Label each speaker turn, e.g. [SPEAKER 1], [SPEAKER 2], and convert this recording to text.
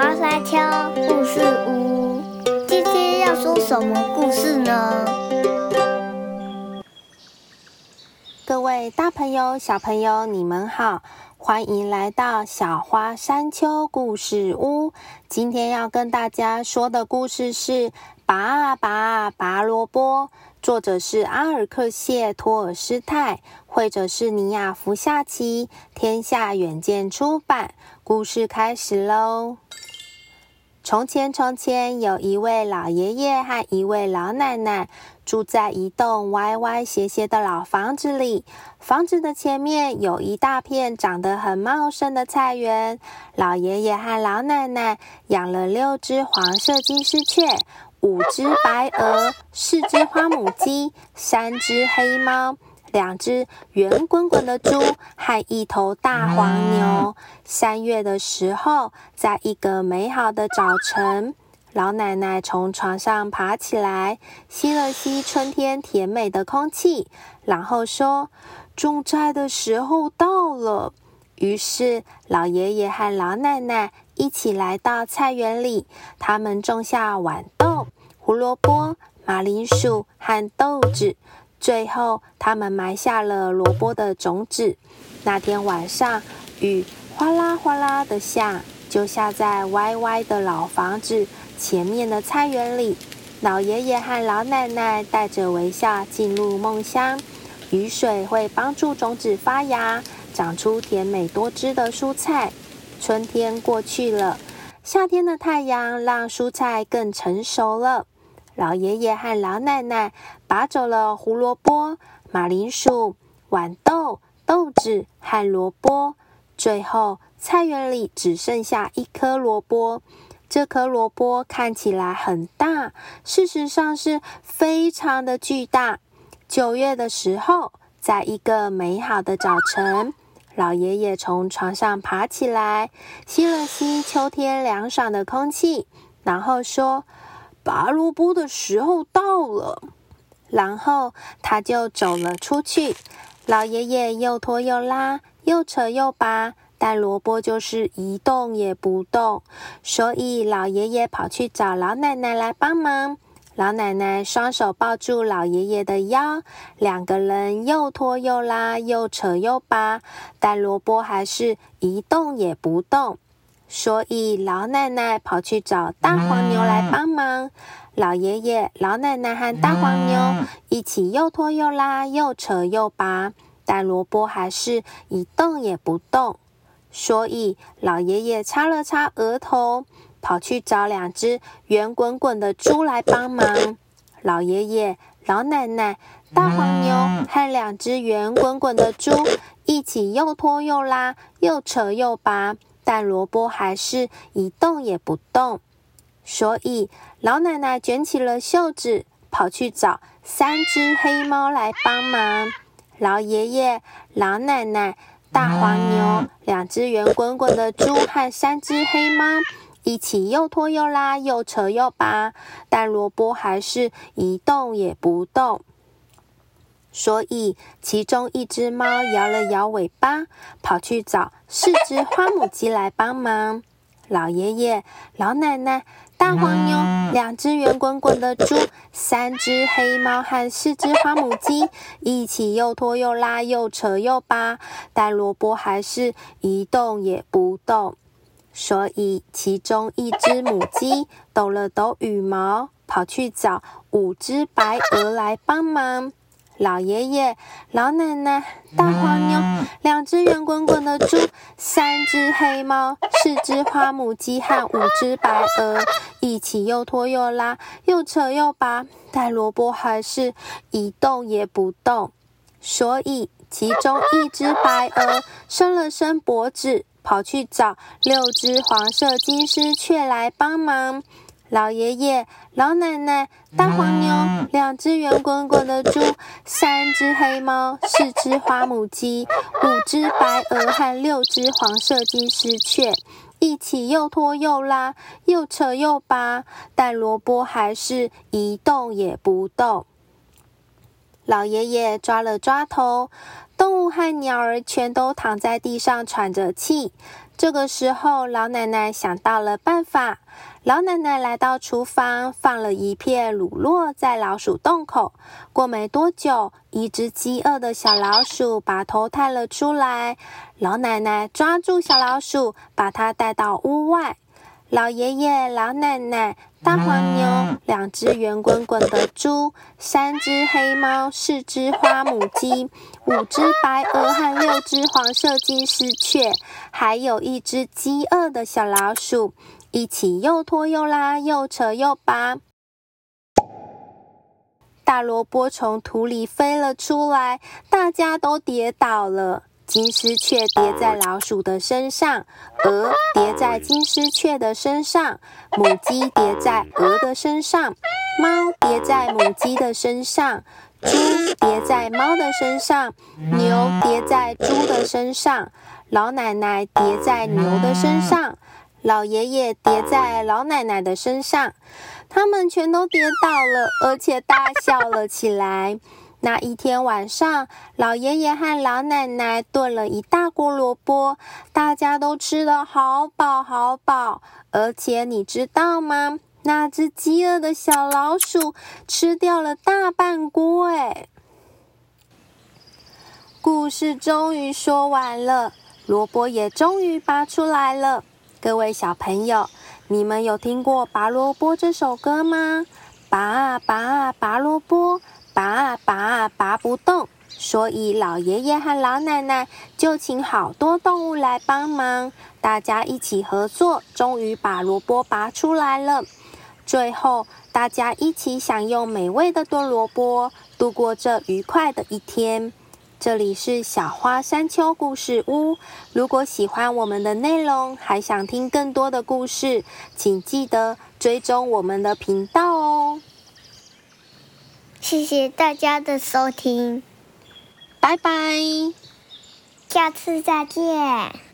[SPEAKER 1] 花山丘故事屋，今天要说什么故事呢？
[SPEAKER 2] 各位大朋友、小朋友，你们好，欢迎来到小花山丘故事屋。今天要跟大家说的故事是《拔啊拔啊拔萝卜》，作者是阿尔克谢托尔斯泰，绘者是尼亚福夏奇，天下远见出版。故事开始喽！从前，从前有一位老爷爷和一位老奶奶，住在一栋歪歪斜斜的老房子里。房子的前面有一大片长得很茂盛的菜园。老爷爷和老奶奶养了六只黄色金丝雀，五只白鹅，四只花母鸡，三只黑猫。两只圆滚滚的猪和一头大黄牛。三月的时候，在一个美好的早晨，老奶奶从床上爬起来，吸了吸春天甜美的空气，然后说：“种菜的时候到了。”于是，老爷爷和老奶奶一起来到菜园里，他们种下豌豆、胡萝卜、马铃薯和豆子。最后，他们埋下了萝卜的种子。那天晚上，雨哗啦哗啦的下，就下在歪歪的老房子前面的菜园里。老爷爷和老奶奶带着微笑进入梦乡。雨水会帮助种子发芽，长出甜美多汁的蔬菜。春天过去了，夏天的太阳让蔬菜更成熟了。老爷爷和老奶奶拔走了胡萝卜、马铃薯、豌豆、豆子和萝卜，最后菜园里只剩下一颗萝卜。这颗萝卜看起来很大，事实上是非常的巨大。九月的时候，在一个美好的早晨，老爷爷从床上爬起来，吸了吸秋天凉爽的空气，然后说。拔萝卜的时候到了，然后他就走了出去。老爷爷又拖又拉，又扯又拔，但萝卜就是一动也不动。所以老爷爷跑去找老奶奶来帮忙。老奶奶双手抱住老爷爷的腰，两个人又拖又拉，又扯又拔，但萝卜还是一动也不动。所以，老奶奶跑去找大黄牛来帮。老爷爷、老奶奶和大黄牛一起又拖又拉，又扯又拔，但萝卜还是一动也不动。所以，老爷爷擦了擦额头，跑去找两只圆滚滚的猪来帮忙。老爷爷、老奶奶、大黄牛和两只圆滚滚的猪一起又拖又拉，又扯又拔。但萝卜还是一动也不动，所以老奶奶卷起了袖子，跑去找三只黑猫来帮忙。老爷爷、老奶奶、大黄牛、两只圆滚滚的猪和三只黑猫一起又拖又拉，又扯又拔，但萝卜还是一动也不动。所以，其中一只猫摇了摇尾巴，跑去找四只花母鸡来帮忙。老爷爷、老奶奶、大黄牛、两只圆滚滚的猪、三只黑猫和四只花母鸡一起又拖又拉，又扯又扒，但萝卜还是一动也不动。所以，其中一只母鸡抖了抖羽毛，跑去找五只白鹅来帮忙。老爷爷、老奶奶、大黄牛、两只圆滚滚的猪、三只黑猫、四只花母鸡和五只白鹅一起又拖又拉、又扯又拔，但萝卜还是一动也不动。所以，其中一只白鹅伸了伸脖子，跑去找六只黄色金丝雀来帮忙。老爷爷、老奶奶、大黄牛、两只圆滚滚的猪、三只黑猫、四只花母鸡、五只白鹅和六只黄色金丝雀，一起又拖又拉，又扯又拔，但萝卜还是一动也不动。老爷爷抓了抓头，动物和鸟儿全都躺在地上喘着气。这个时候，老奶奶想到了办法。老奶奶来到厨房，放了一片乳酪在老鼠洞口。过没多久，一只饥饿的小老鼠把头探了出来。老奶奶抓住小老鼠，把它带到屋外。老爷爷、老奶奶、大黄牛、两只圆滚滚的猪、三只黑猫、四只花母鸡、五只白鹅和六只黄色金丝雀，还有一只饥饿的小老鼠，一起又拖又拉，又扯又拔。大萝卜从土里飞了出来，大家都跌倒了。金丝雀叠在老鼠的身上，鹅叠在金丝雀的身上，母鸡叠在鹅的身上，猫叠在母鸡的身上，猪叠在猫的身上，牛叠在猪的身上，老奶奶叠在牛的身上，老爷爷叠在老奶奶的身上，他们全都跌倒了，而且大笑了起来。那一天晚上，老爷爷和老奶奶炖了一大锅萝卜，大家都吃得好饱好饱。而且你知道吗？那只饥饿的小老鼠吃掉了大半锅。哎，故事终于说完了，萝卜也终于拔出来了。各位小朋友，你们有听过《拔萝卜》这首歌吗？拔啊拔啊拔萝卜。拔啊拔啊拔不动，所以老爷爷和老奶奶就请好多动物来帮忙，大家一起合作，终于把萝卜拔出来了。最后，大家一起享用美味的炖萝卜，度过这愉快的一天。这里是小花山丘故事屋。如果喜欢我们的内容，还想听更多的故事，请记得追踪我们的频道哦。
[SPEAKER 1] 谢谢大家的收听，
[SPEAKER 2] 拜拜，
[SPEAKER 1] 下次再见。